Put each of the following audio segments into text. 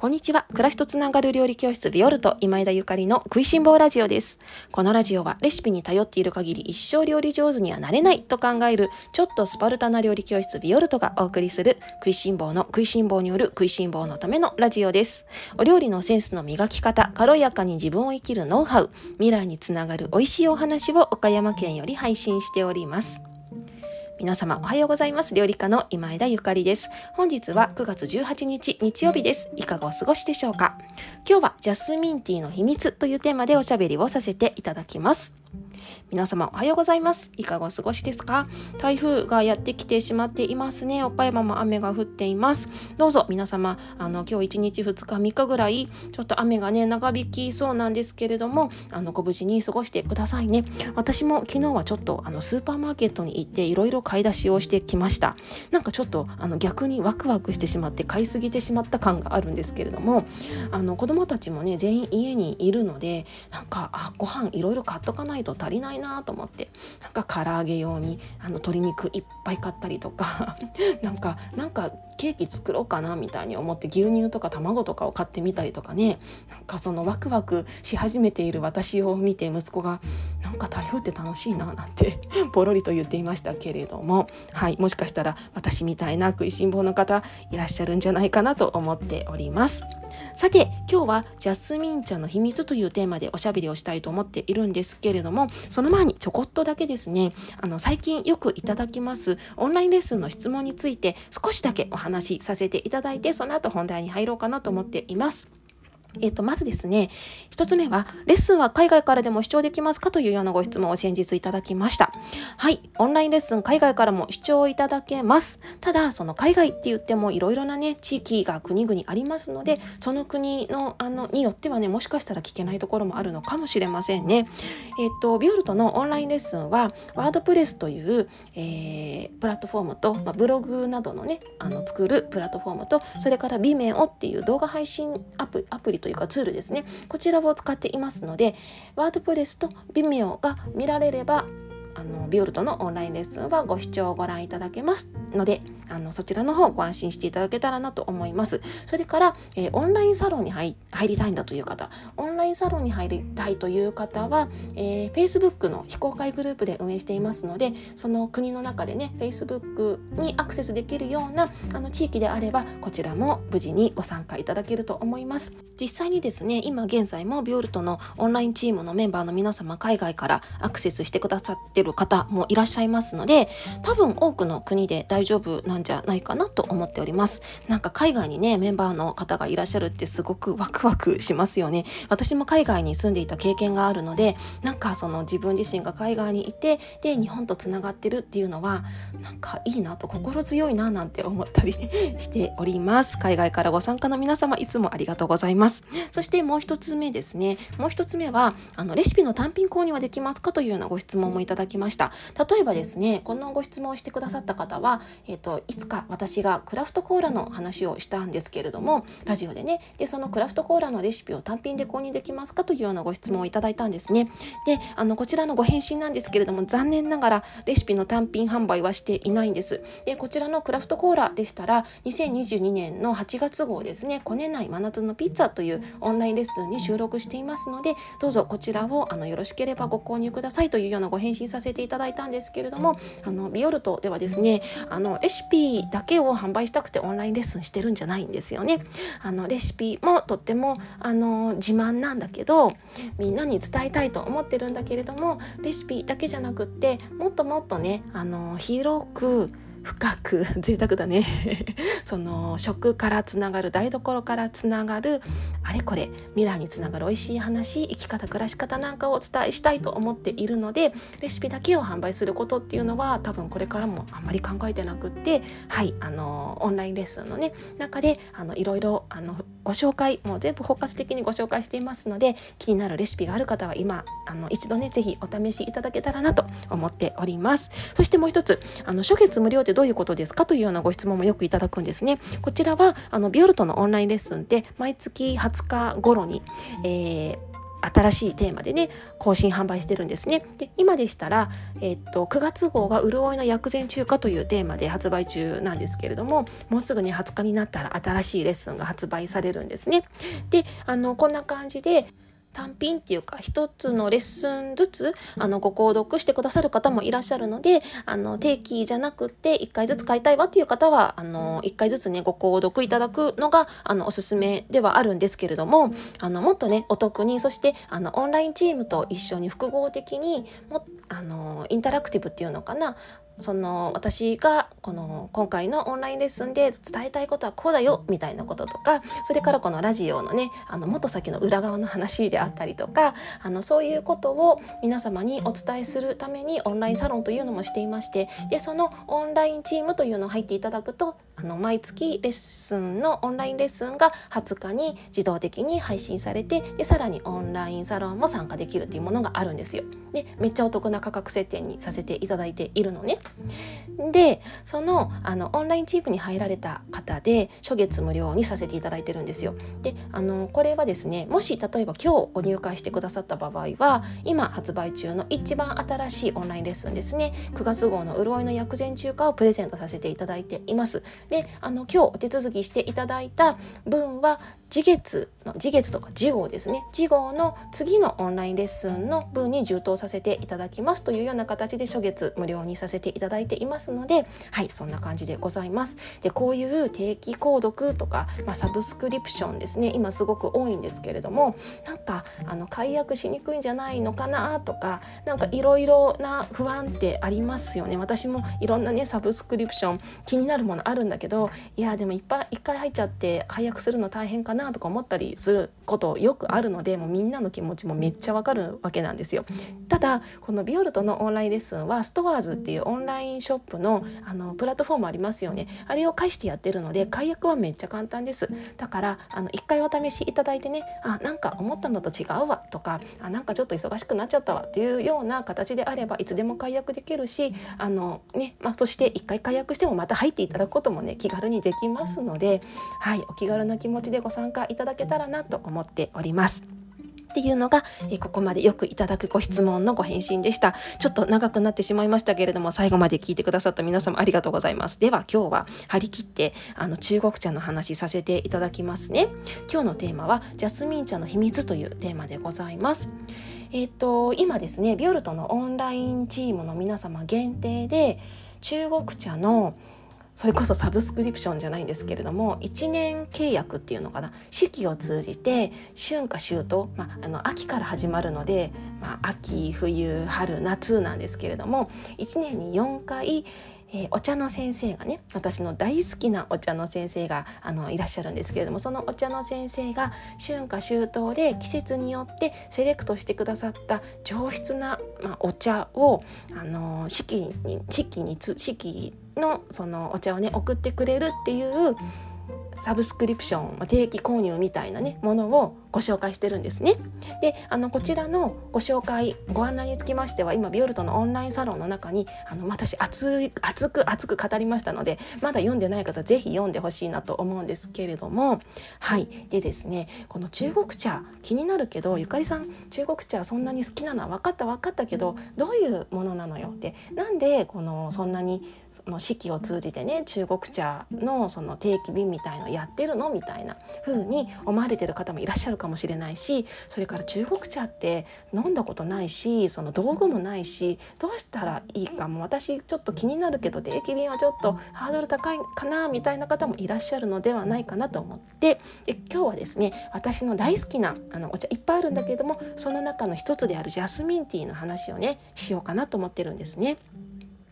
こんにちは。暮らしとつながる料理教室ビオルト今枝ゆかりの食いしん坊ラジオです。このラジオはレシピに頼っている限り一生料理上手にはなれないと考えるちょっとスパルタな料理教室ビオルトがお送りする食いしん坊の食いしん坊による食いしん坊のためのラジオです。お料理のセンスの磨き方、軽やかに自分を生きるノウハウ、未来につながる美味しいお話を岡山県より配信しております。皆様おはようございます。料理家の今枝ゆかりです。本日は9月18日日曜日です。いかがお過ごしでしょうか？今日はジャスミンティーの秘密というテーマでおしゃべりをさせていただきます。皆様おはようございます。いかがお過ごしですか？台風がやってきてしまっていますね。岡山も雨が降っています。どうぞ皆様あの今日1日2日3日ぐらいちょっと雨がね長引きそうなんですけれどもあのご無事に過ごしてくださいね。私も昨日はちょっとあのスーパーマーケットに行っていろいろ買い出しをしてきました。なんかちょっとあの逆にワクワクしてしまって買いすぎてしまった感があるんですけれどもあの子供たちもね全員家にいるのでなんかあご飯いろいろ買っとかないと大足りないなと思ってなんか唐揚げ用にあの鶏肉いっぱい買ったりとか なんかなんかケーキ作ろうかなみたいに思って牛乳とか卵とかを買ってみたりとかねなんかそのワクワクし始めている私を見て息子が「なんか台風って楽しいな」なんてポロリと言っていましたけれどもはいもしかしたら私みたいな食いしん坊の方いらっしゃるんじゃないかなと思っております。さて今日はジャスミン茶の秘密というテーマでおしゃべりをしたいと思っているんですけれどもその前にちょこっとだけですねあの最近よくいただきますオンラインレッスンの質問について少しだけお話しさせていただいてその後本題に入ろうかなと思っています。えっ、と、まずですね、一つ目は、レッスンは海外からでも視聴できますかというようなご質問を先日いただきました。はい、オンラインレッスン海外からも視聴いただけます。ただ、その海外って言ってもいろいろなね、地域が国々ありますので、その国の、あの、によってはね、もしかしたら聞けないところもあるのかもしれませんね。えっ、と、ビオルトのオンラインレッスンは、ワードプレスという、えー、プラットフォームと、まあ、ブログなどのね、あの、作るプラットフォームと、それから Vimeo っていう動画配信アプアプリというかツールですね。こちらを使っていますのでワードプレスと Vimeo が見られればあのビオルトのオンラインレッスンはご視聴ご覧いただけますのであのそちらの方ご安心していただけたらなと思います。それから、えー、オンラインサロンに入りたいんだという方。オンラインサロンに入りたいという方は、えー、Facebook の非公開グループで運営していますのでその国の中でね Facebook にアクセスできるようなあの地域であればこちらも無事にご参加いただけると思います。実際にですね今現在もビオルトのオンラインチームのメンバーの皆様海外からアクセスしてくださってるる方もいらっしゃいますので多分多くの国で大丈夫なんじゃないかなと思っております。なんか海外にねメンバーの方がいらっしゃるってすごくワクワクしますよね。私も海外に住んでいた経験があるのでなんかその自分自身が海外にいてで日本とつながってるっていうのはなんかいいなと心強いななんて思ったり しております。海外からご参加の皆様いつもありがとうございます。そしてもう一つ目ですね。もう一つ目はあのレシピの単品購入はできますかというようなご質問もいただきました。例えばですねこのご質問をしてくださった方は、えーと、いつか私がクラフトコーラの話をしたんですけれどもラジオでね。でそのクラフトコーラのレシピを単品で購入できますかというようなご質問をいただいたんですね。であのこちらのご返信なんですけれども残念ながらレシピの単品販売はしていないんです。でこちらのクラフトコーラでしたら2022年の8月号ですね「こねない真夏のピッツァ」というオンラインレッスンに収録していますのでどうぞこちらをあのよろしければご購入くださいというようなご返信ささせていただいたんですけれどもあのビオルトではですねあのレシピだけを販売したくてオンラインレッスンしてるんじゃないんですよね。あのレシピもとってもあの自慢なんだけどみんなに伝えたいと思ってるんだけれどもレシピだけじゃなくってもっともっとねあの広く深く 贅沢だね。その食からつながる台所からつながるあれこれ未来につながる美味しい話生き方暮らし方なんかをお伝えしたいと思っているのでレシピだけを販売することっていうのは多分これからもあんまり考えてなくってはいあのオンラインレッスンのね中であのいろいろあのご紹介もう全部包括的にご紹介していますので気になるレシピがある方は今あの一度ね是非お試しいただけたらなと思っております。そしてもう一つあの初月無料ってどういうことですかというようなご質問もよくいただくんですね。こちらはあのビオルトのオンラインレッスンで毎月20日頃に、えー新しいテーマでね更新販売してるんですね。で今でしたら、えー、っと9月号が「潤いの薬膳中華」というテーマで発売中なんですけれどももうすぐね20日になったら新しいレッスンが発売されるんですね。であのこんな感じで単品っていうか一つのレッスンずつあのご購読してくださる方もいらっしゃるのであの定期じゃなくって1回ずつ買いたいわっていう方はあの1回ずつねご購読いただくのがあのおすすめではあるんですけれどもあのもっとねお得にそしてあのオンラインチームと一緒に複合的にもあのインタラクティブっていうのかなその私がこの今回のオンラインレッスンで伝えたいことはこうだよみたいなこととかそれからこのラジオのねあのもっと先の裏側の話であったりとかあのそういうことを皆様にお伝えするためにオンラインサロンというのもしていましてでそのオンラインチームというのを入っていただくとあの毎月レッスンのオンラインレッスンが20日に自動的に配信されてでさらにオンラインサロンも参加できるというものがあるんですよ。でめっちゃお得な価格設定にさせていただいているのね。でそのあのオンラインチームに入られた方で初月無料にさせていただいてるんですよ。であのこれはですねもし例えば今日ご入会してくださった場合は今発売中の一番新しいオンラインレッスンですね9月号の潤いの薬膳中華をプレゼントさせていただいています。であの今日お手続きしていただいた分は次月の次月とか次号ですね。次号の次のオンラインレッスンの分に充当させていただきますというような形で初月無料にさせていただいていますのではいそんな感じでございます。でこういう定期購読とか、まあ、サブスクリプションですね。今すごく多いんですけれどもなんかあの解約しにくいんじゃないのかなとかなんかいろいろな不安ってありますよね。私もいろんなねサブスクリプション気になるものあるんだけどいやでもいっぱい一回入っちゃって解約するの大変かななとか思ったりすることよくあるのでもうみんなの気持ちもめっちゃわかるわけなんですよ。ただこのビオルトのオンラインレッスンはストアーズっていうオンラインショップのあのプラットフォームありますよねあれを介してやってるので解約はめっちゃ簡単ですだからあの1回お試しいただいてねあなんか思ったのと違うわとかあなんかちょっと忙しくなっちゃったわっていうような形であればいつでも解約できるしあのねまあ、そして1回解約してもまた入っていただくこともね気軽にできますのではいお気軽な気持ちでご参参加いただけたらなと思っております。っていうのが、えここまでよくいただくご質問のご返信でした。ちょっと長くなってしまいましたけれども、最後まで聞いてくださった皆様ありがとうございます。では今日は張り切ってあの中国茶の話させていただきますね。今日のテーマはジャスミン茶の秘密というテーマでございます。えっ、ー、と今ですね、ビオルトのオンラインチームの皆様限定で中国茶のそれこそサブスクリプションじゃないんですけれども1年契約っていうのかな。四季を通じて春夏秋冬、まあ、あの秋から始まるので、まあ、秋冬春夏なんですけれども1年に4回えー、お茶の先生がね私の大好きなお茶の先生があのいらっしゃるんですけれどもそのお茶の先生が春夏秋冬で季節によってセレクトしてくださった上質な、まあ、お茶をあの四季に四季に四季のそのお茶をね送ってくれるっていうサブスクリプション定期購入みたいなねものをご紹介してるんですね。であのこちらのご紹介ご案内につきましては今ビオルトのオンラインサロンの中にあの私熱い熱く熱く語りましたのでまだ読んでない方是非読んでほしいなと思うんですけれどもはい。でですねこの中国茶気になるけどゆかりさん中国茶そんなに好きなのは分かった分かったけどどういうものなのよ？ってなんでこのそんなにその四季を通じてね中国茶のその定期便みたいのやってるの？みたいな風に思われてる方もいらっしゃるかもしれないしそれから中国茶って飲んだことないしその道具もないしどうしたらいいかも私ちょっと気になるけど定期便はちょっとハードル高いかなみたいな方もいらっしゃるのではないかなと思ってで今日はですね私の大好きなあのお茶いっぱいあるんだけれどもその中の一つであるジャスミンティーの話をねしようかなと思ってるんですね。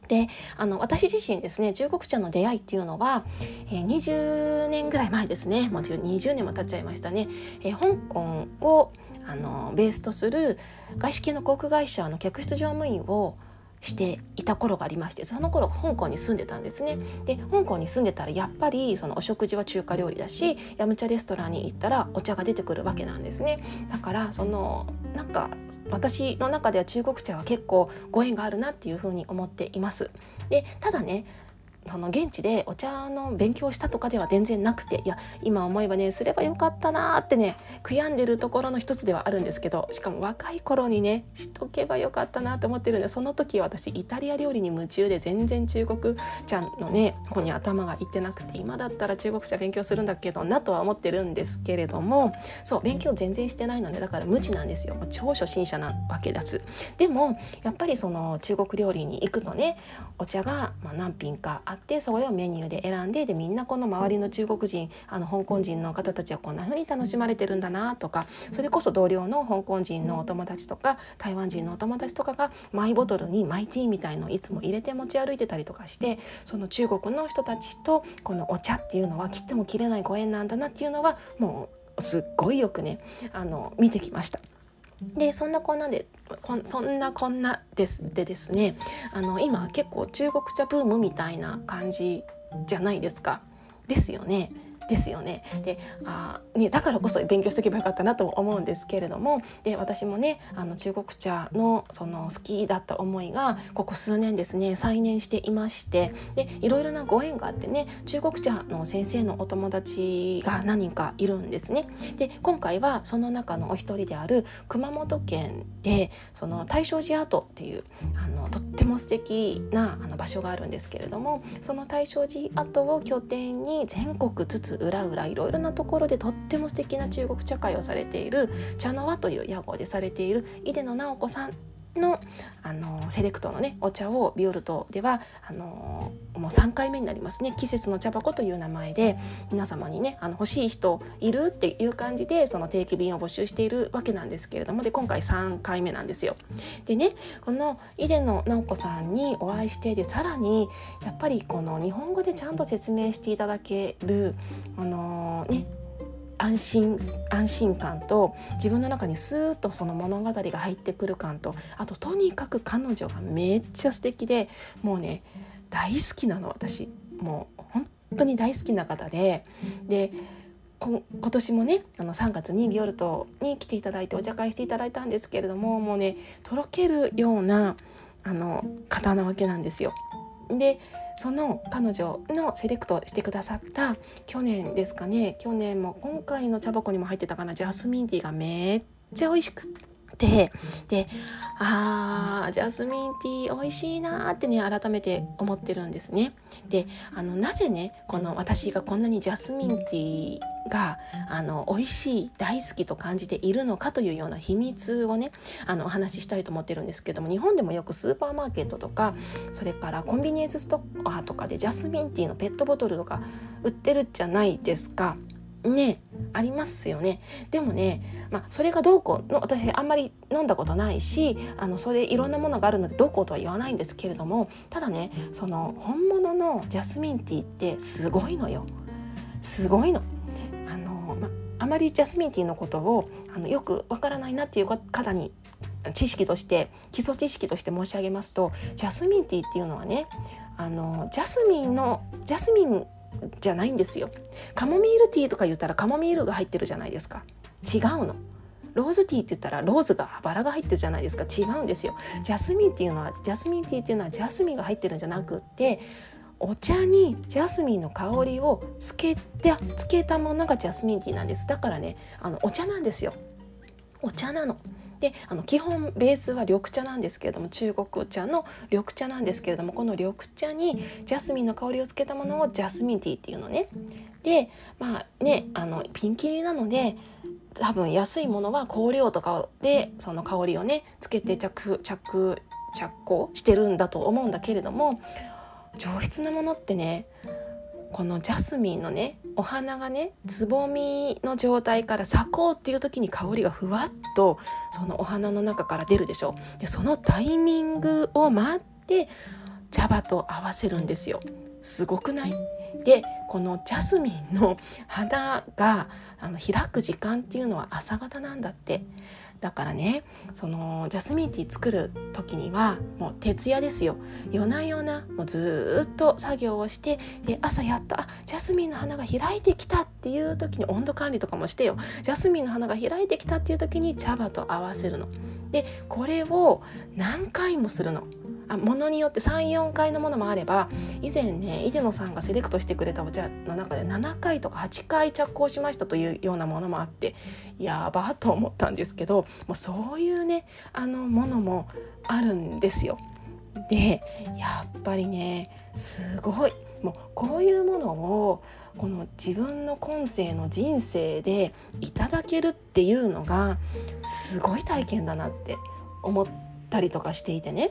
であの私自身ですね中国茶の出会いっていうのは、えー、20年ぐらい前ですね。もう20年も経っちゃいましたね、えー、香港をあのベースとする外資系の航空会社の客室乗務員をしていた頃がありましてその頃香港に住んでたんですね。で香港に住んでたらやっぱりそのお食事は中華料理だしヤムチャレストランに行ったらお茶が出てくるわけなんですね。だからそのなんか私の中では中国茶は結構ご縁があるなっていうふうに思っています。でただねその現地でお茶の勉強したとかでは全然なくていや今思えばねすればよかったなってね悔やんでるところの一つではあるんですけどしかも若い頃にねしとけばよかったなって思ってるんでその時私イタリア料理に夢中で全然中国茶のね方に頭がいってなくて今だったら中国茶勉強するんだけどなとは思ってるんですけれどもそう勉強全然してないのでだから無知なんですよ超初心者なわけです。でもやっぱりその中国料理に行くとねお茶がま何品かあってそれをメニューで選んででみんなこの周りの中国人あの香港人の方たちはこんな風に楽しまれてるんだなとかそれこそ同僚の香港人のお友達とか台湾人のお友達とかがマイボトルにマイティーみたいのをいつも入れて持ち歩いてたりとかしてその中国の人たちとこのお茶っていうのは切っても切れないご縁なんだなっていうのはもうすっごいよくねあの見てきました。でそんなこんなでこそんなこんなですでですねあの今結構中国茶ブームみたいな感じじゃないですか。ですよね。ですよね。であねだからこそ勉強しておけばよかったなとも思うんですけれどもで私もねあの中国茶のその好きだった思いがここ数年ですね再燃していましてでいろいろなご縁があってね中国茶の先生のお友達が何人かいるんですね。で今回はその中のお一人である熊本県でその大正寺跡っていうあのとっても素敵なあの場所があるんですけれどもその大正寺跡を拠点に全国津々裏裏いろいろなところでとっても素敵な中国茶会をされている茶の輪という屋号でされている井出野直子さん。のあのセレクトのねお茶をビオルトではあのもう3回目になりますね季節の茶箱という名前で皆様にねあの欲しい人いるっていう感じでその定期便を募集しているわけなんですけれどもで今回3回目なんですよ。でねこの井出野直子さんにお会いしてでさらにやっぱりこの日本語でちゃんと説明していただけるあのね安心安心感と自分の中にスーッとその物語が入ってくる感とあととにかく彼女がめっちゃ素敵でもうね大好きなの私もう本当に大好きな方でで今年もねあの3月にビオルトに来ていただいてお茶会していただいたんですけれどももうねとろけるようなあの方なわけなんですよ。でその彼女のセレクトしてくださった去年ですかね。去年も今回の茶箱にも入ってたかな。ジャスミンティーがめっちゃ美味しくて。であージャスミンティー美味しいなってね改めて思ってるんですね。であのなぜねこの私がこんなにジャスミンティーがあの美味しい大好きと感じているのかというような秘密をねあのお話ししたいと思ってるんですけども日本でもよくスーパーマーケットとかそれからコンビニエンスストアとかでジャスミンティーのペットボトルとか売ってるじゃないですか。ねありますよねでもね、まあ、それがどうこうの私あんまり飲んだことないしあのそれいろんなものがあるのでどうこうとは言わないんですけれどもただねその本物のジャスミンティーってすごいのよすごいの。あのまあまりジャスミンティーのことをあのよくわからないなっていう方に知識として基礎知識として申し上げますとジャスミンティーっていうのはねあのジャスミンのジャスミンじゃないんですよ。カモミールティーとか言ったらカモミールが入ってるじゃないですか。違うの。ローズティーって言ったらローズがバラが入ってるじゃないですか。違うんですよ。ジャスミンっていうのはジャスミンティーっていうのはジャスミンが入ってるんじゃなくってお茶にジャスミンの香りをつけてつけたものがジャスミンティーなんです。だからねあのお茶なんですよ。お茶なの。であの基本ベースは緑茶なんですけれども中国茶の緑茶なんですけれどもこの緑茶にジャスミンの香りをつけたものをジャスミンティーっていうのね。でまあねあのピンキリなので多分安いものは香料とかでその香りをねつけて着着着工してるんだと思うんだけれども上質なものってねこのジャスミンのねお花がねつぼみの状態から咲こうっていう時に香りがふわっとそのお花の中から出るでしょ。でそのタイミングを待って茶葉と合わせるんですよ。すごくない？でこのジャスミンの花があの開く時間っていうのは朝方なんだって。だからねそのジャスミンティー作る時にはもう徹夜ですよ夜な夜なもうずっと作業をしてで朝やっとあジャスミンの花が開いてきたっていう時に温度管理とかもしてよジャスミンの花が開いてきたっていう時に茶葉と合わせるの。でこれを何回もするの。あものによって34回のものもあれば以前ね出野さんがセレクトしてくれたお茶の中で7回とか8回着工しましたというようなものもあってやばと思ったんですけどもうそういうねあのものもあるんですよ。でやっぱりねすごいもうこういうものをこの自分の今世の人生でいただけるっていうのがすごい体験だなって思ったりとかしていてね。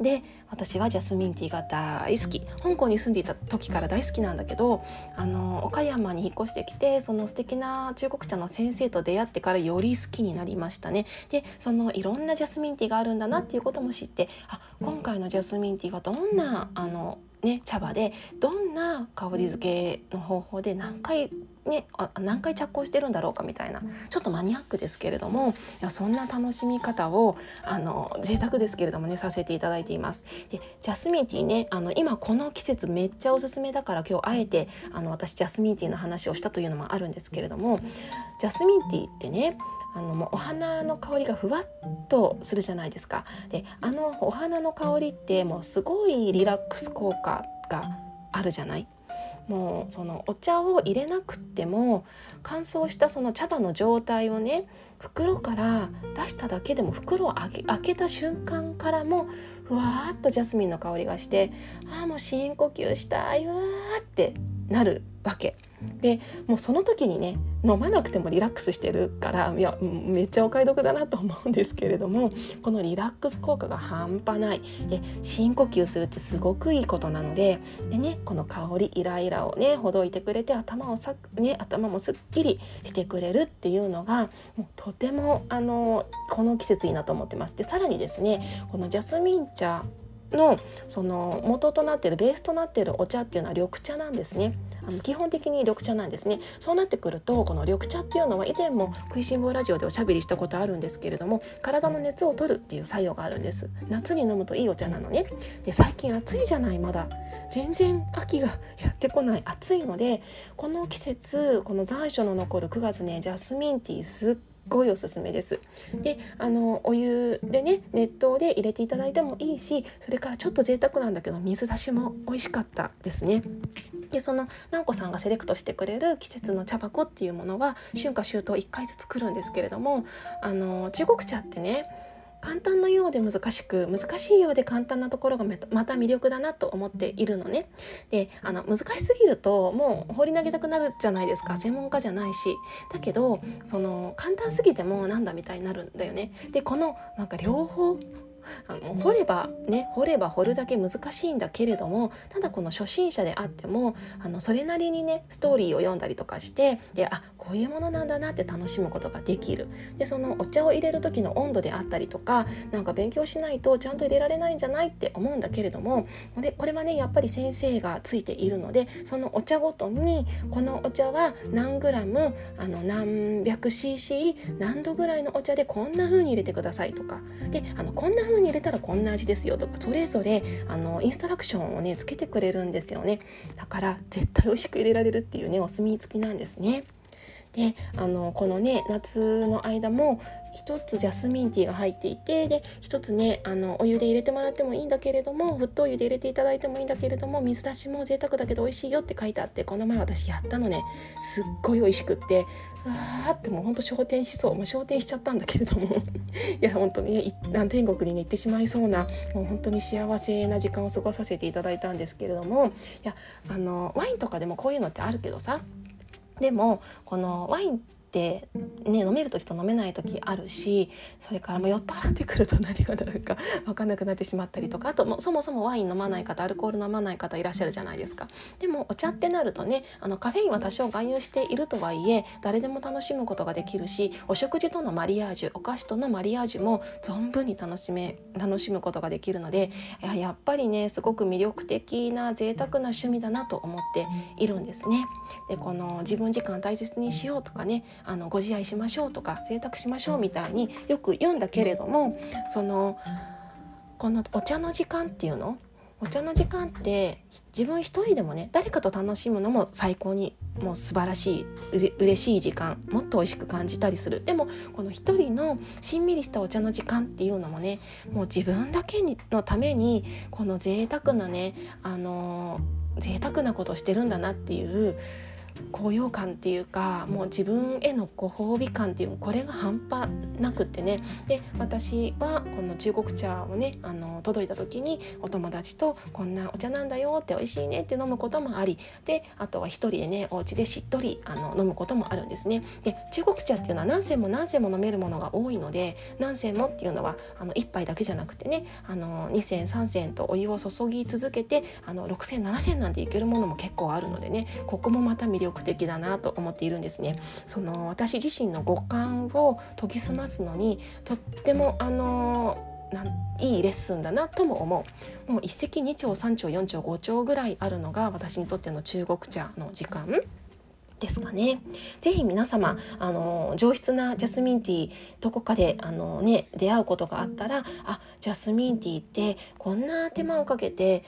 で私はジャスミンティーが大好き香港に住んでいた時から大好きなんだけどあの岡山に引っ越してきてその素敵な中国茶の先生と出会ってからより好きになりましたねでそのいろんなジャスミンティーがあるんだなっていうことも知ってあ今回のジャスミンティーはどんなあのね、茶葉でどんな香り付けの方法で何回ね、あ何回着工してるんだろうかみたいなちょっとマニアックですけれどもいやそんな楽しみ方をあの贅沢ですけれどもねさせていただいています。でジャスミンティーねあの今この季節めっちゃおすすめだから今日あえてあの私ジャスミンティーの話をしたというのもあるんですけれどもジャスミンティーってねあのもうお花の香りがふわっとするじゃないですか。であのお花の香りってもうすごいリラックス効果があるじゃない？もうそのお茶を入れなくても乾燥したその茶葉の状態をね袋から出しただけでも袋を開けた瞬間からもふわーっとジャスミンの香りがしてああもう深呼吸したいうわーってなる。わけ。でもうその時にね飲まなくてもリラックスしてるからいやめっちゃお買い得だなと思うんですけれどもこのリラックス効果が半端ないで深呼吸するってすごくいいことなのででねこの香りイライラをねほどいてくれて頭をさ、ね、頭もすっきりしてくれるっていうのがもうとてもあのこの季節いいなと思ってます。でさらにですねこのジャスミン茶のその元となっているベースとなっているお茶っていうのは緑茶なんですね。あの基本的に緑茶なんですね。そうなってくるとこの緑茶っていうのは以前も食いしん坊ラジオでおしゃべりしたことあるんですけれども体の熱を取るっていう作用があるんです。夏に飲むといいお茶なのね。で最近暑いじゃないまだ全然秋がやってこない暑いのでこの季節この残暑の残る9月ねジャスミンティーすっごいおすすめです。であのお湯でね熱湯で入れていただいてもいいしそれからちょっと贅沢なんだけど水出しも美味しかったですね。でその直子さんがセレクトしてくれる季節の茶箱っていうものは春夏秋冬1回ずつ来るんですけれどもあの中国茶ってね簡単なようで難しく難しいようで簡単なところがまた魅力だなと思っているのね。であの難しすぎるともう放り投げたくなるじゃないですか専門家じゃないしだけどその簡単すぎてもなんだみたいになるんだよね。でこのなんか両方あの掘ればね掘れば掘るだけ難しいんだけれどもただこの初心者であってもあのそれなりにねストーリーを読んだりとかしてであこういうものなんだなって楽しむことができる。でそのお茶を入れる時の温度であったりとかなんか勉強しないとちゃんと入れられないんじゃないって思うんだけれどもでこれはねやっぱり先生がついているのでそのお茶ごとにこのお茶は何グラムあの何百 cc 何度ぐらいのお茶でこんな風に入れてくださいとか。であのこんな風に入れたらこんな味ですよとかそれぞれあのインストラクションをねつけてくれるんですよね。だから絶対美味しく入れられるっていうねお墨付きなんですね。であのこのね夏の間も1つジャスミンティーが入っていてで1つねあのお湯で入れてもらってもいいんだけれども沸騰湯で入れていただいてもいいんだけれども水出しも贅沢だけど美味しいよって書いてあってこの前私やったのね。すっごい美味しくってうわーってもうほんと昇天しそう。もう昇天しちゃったんだけれども。いや本当にね天国に、ね、行ってしまいそうなもう本当に幸せな時間を過ごさせていただいたんですけれども。いやあのワインとかでもこういうのってあるけどさでもこのワインっね飲める時と飲めない時あるしそれからも酔っ払ってくると何がなるか分かんなくなってしまったりとかあともそもそもワイン飲まない方アルコール飲まない方いらっしゃるじゃないですかでもお茶ってなるとねあのカフェインは多少含有しているとはいえ誰でも楽しむことができるしお食事とのマリアージュお菓子とのマリアージュも存分に楽しめ楽しむことができるのでややっぱりねすごく魅力的な贅沢な趣味だなと思っているんですね。でこの自分時間大切にしようとかねあのご自愛しましょうとか贅沢しましょうみたいによく言うんだけれどもそのこのお茶の時間っていうの？お茶の時間って自分一人でもね誰かと楽しむのも最高にもう素晴らしいうれ嬉しい時間もっと美味しく感じたりする。でもこの一人のしんみりしたお茶の時間っていうのもねもう自分だけにのためにこの贅沢なねあの贅沢なことをしてるんだなっていう高揚感っていうかもう自分へのご褒美感っていうこれが半端なくってね。で私はこの中国茶をねあの届いた時にお友達とこんなお茶なんだよって美味しいねって飲むこともありであとは一人でねお家でしっとりあの飲むこともあるんですね。で中国茶っていうのは何銭も何銭も飲めるものが多いので何銭もっていうのはあの1杯だけじゃなくてねあの2銭3銭とお湯を注ぎ続けてあの6銭7銭なんていけるものも結構あるのでねここもまた魅力的だなと思っているんですね。その私自身の五感を研ぎ澄ますのにとってもあのなんいいレッスンだなとも思うもう一石二鳥三鳥四鳥五鳥ぐらいあるのが私にとっての中国茶の時間ですかね。ぜひ皆様あの上質なジャスミンティーどこかであのね出会うことがあったらあジャスミンティーってこんな手間をかけて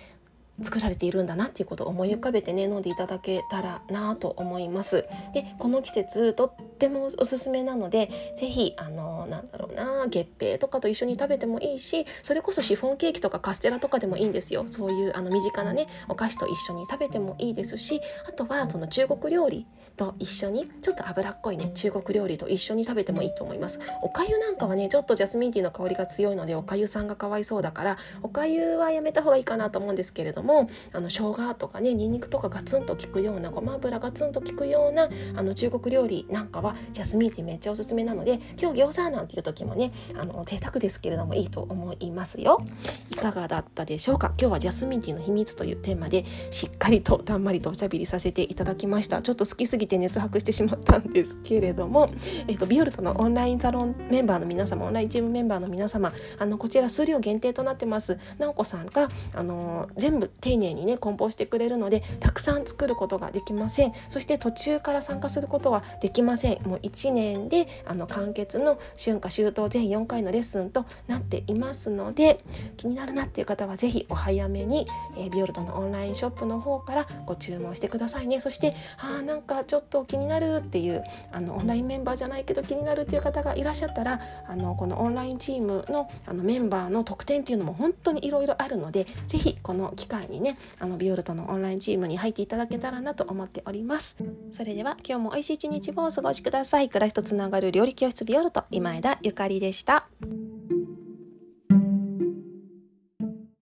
作られているんだなっていうことを思い浮かべてね飲んでいただけたらなと思います。でこの季節とってもおすすめなので是非あのなんだろうな月餅とかと一緒に食べてもいいしそれこそシフォンケーキとかカステラとかでもいいんですよ。そういうあの身近なねお菓子と一緒に食べてもいいですしあとはその中国料理と一緒にちょっと脂っこいね中国料理と一緒に食べてもいいと思います。おかゆなんかはねちょっとジャスミンティーの香りが強いのでおかゆさんがかわいそうだからおかゆはやめた方がいいかなと思うんですけれどもあの生姜とかねにんにくとかガツンと効くようなごま油ガツンと効くようなあの中国料理なんかはジャスミンティーめっちゃおすすめなので今日餃子なんていう時もねあの贅沢ですけれどもいいと思いますよ。いかがだったでしょうか？今日はジャスミンティーの秘密というテーマでしっかりとたんまりとおしゃべりさせていただきました。ちょっと好きすぎて熱白してしまったんですけれども、えーと、ビオルトのオンラインサロンメンバーの皆様オンラインチームメンバーの皆様あのこちら数量限定となってます。直子さんがあの全部丁寧にね梱包してくれるのでたくさん作ることができません。そして途中から参加することはできません。もう1年であの完結の春夏秋冬全4回のレッスンとなっていますので気になるなっていう方は是非お早めに、えー、ビオルトのオンラインショップの方からご注文してくださいね。そしてあなんかちょっと気になるっていうあのオンラインメンバーじゃないけど気になるっていう方がいらっしゃったらあのこのオンラインチームのあのメンバーの特典っていうのも本当にいろいろあるので是非この機会にねあのビオルトのオンラインチームに入っていただけたらなと思っております。それでは今日も美味しい一日をお過ごしください。暮らしとつながる料理教室ビオルト今枝ゆかりでした。